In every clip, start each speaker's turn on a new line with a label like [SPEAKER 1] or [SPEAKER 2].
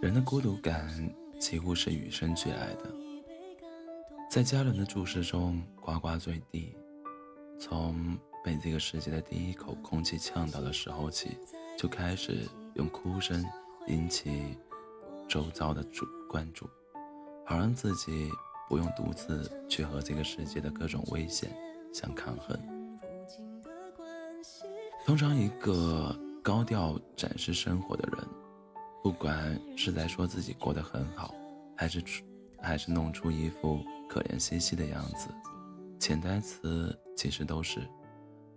[SPEAKER 1] 人的孤独感几乎是与生俱来的，在家人的注视中呱呱坠地，从被这个世界的第一口空气呛到的时候起，就开始用哭声引起周遭的注关注，好让自己不用独自去和这个世界的各种危险相抗衡。通常，一个高调展示生活的人。不管是在说自己过得很好，还是出，还是弄出一副可怜兮兮的样子，潜台词其实都是：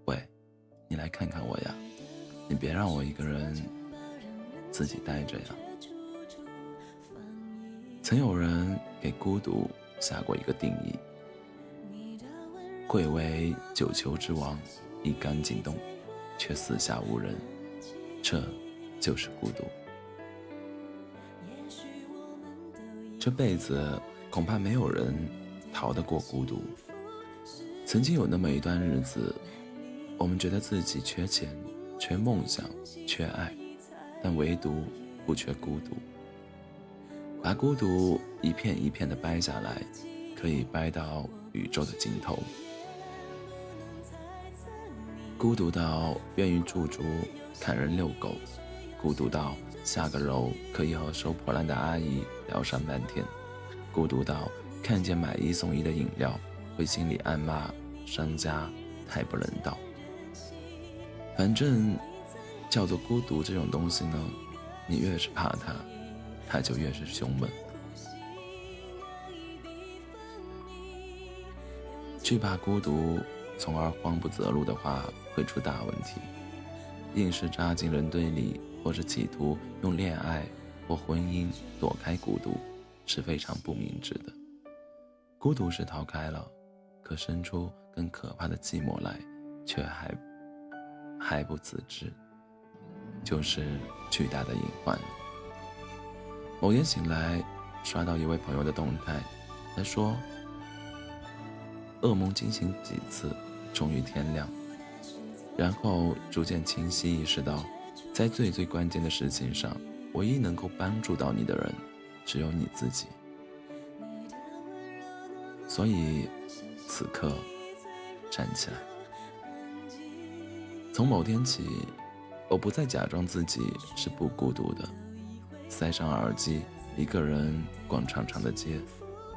[SPEAKER 1] 喂，你来看看我呀，你别让我一个人自己待着呀。曾有人给孤独下过一个定义：贵为九球之王，一杆进洞，却四下无人，这就是孤独。这辈子恐怕没有人逃得过孤独。曾经有那么一段日子，我们觉得自己缺钱、缺梦想、缺爱，但唯独不缺孤独。把孤独一片一片的掰下来，可以掰到宇宙的尽头。孤独到愿意驻足看人遛狗，孤独到。下个楼可以和收破烂的阿姨聊上半天，孤独到看见买一送一的饮料，会心里暗骂商家太不人道。反正叫做孤独这种东西呢，你越是怕它，他就越是凶猛。惧怕孤独，从而慌不择路的话，会出大问题。硬是扎进人堆里。或是企图用恋爱或婚姻躲开孤独，是非常不明智的。孤独是逃开了，可生出更可怕的寂寞来，却还还不自知，就是巨大的隐患。某天醒来，刷到一位朋友的动态，他说：“噩梦惊醒几次，终于天亮，然后逐渐清晰意识到。”在最最关键的事情上，唯一能够帮助到你的人，只有你自己。所以，此刻站起来。从某天起，我不再假装自己是不孤独的，塞上耳机，一个人逛长长的街，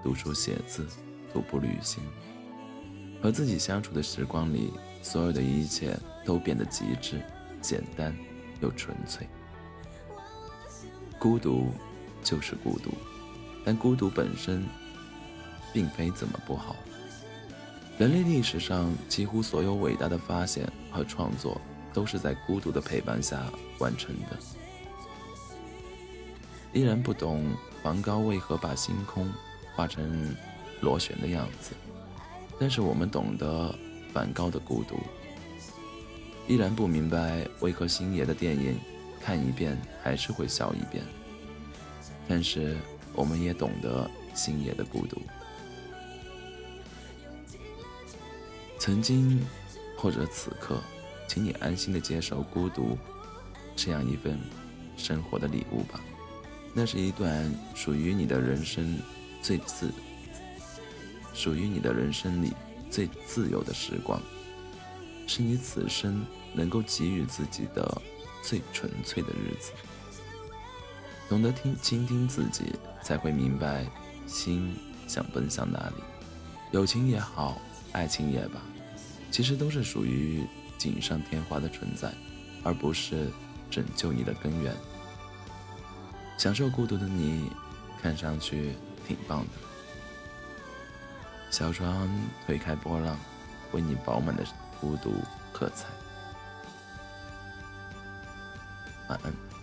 [SPEAKER 1] 读书写字，徒步旅行。和自己相处的时光里，所有的一切都变得极致简单。又纯粹，孤独就是孤独，但孤独本身并非怎么不好。人类历史上几乎所有伟大的发现和创作，都是在孤独的陪伴下完成的。依然不懂梵高为何把星空画成螺旋的样子，但是我们懂得梵高的孤独。依然不明白为何星爷的电影看一遍还是会笑一遍，但是我们也懂得星爷的孤独。曾经或者此刻，请你安心的接受孤独这样一份生活的礼物吧。那是一段属于你的人生最自，属于你的人生里最自由的时光。是你此生能够给予自己的最纯粹的日子。懂得听倾听自己，才会明白心想奔向哪里。友情也好，爱情也罢，其实都是属于锦上添花的存在，而不是拯救你的根源。享受孤独的你，看上去挺棒的。小船推开波浪，为你饱满的。孤独喝彩，晚安。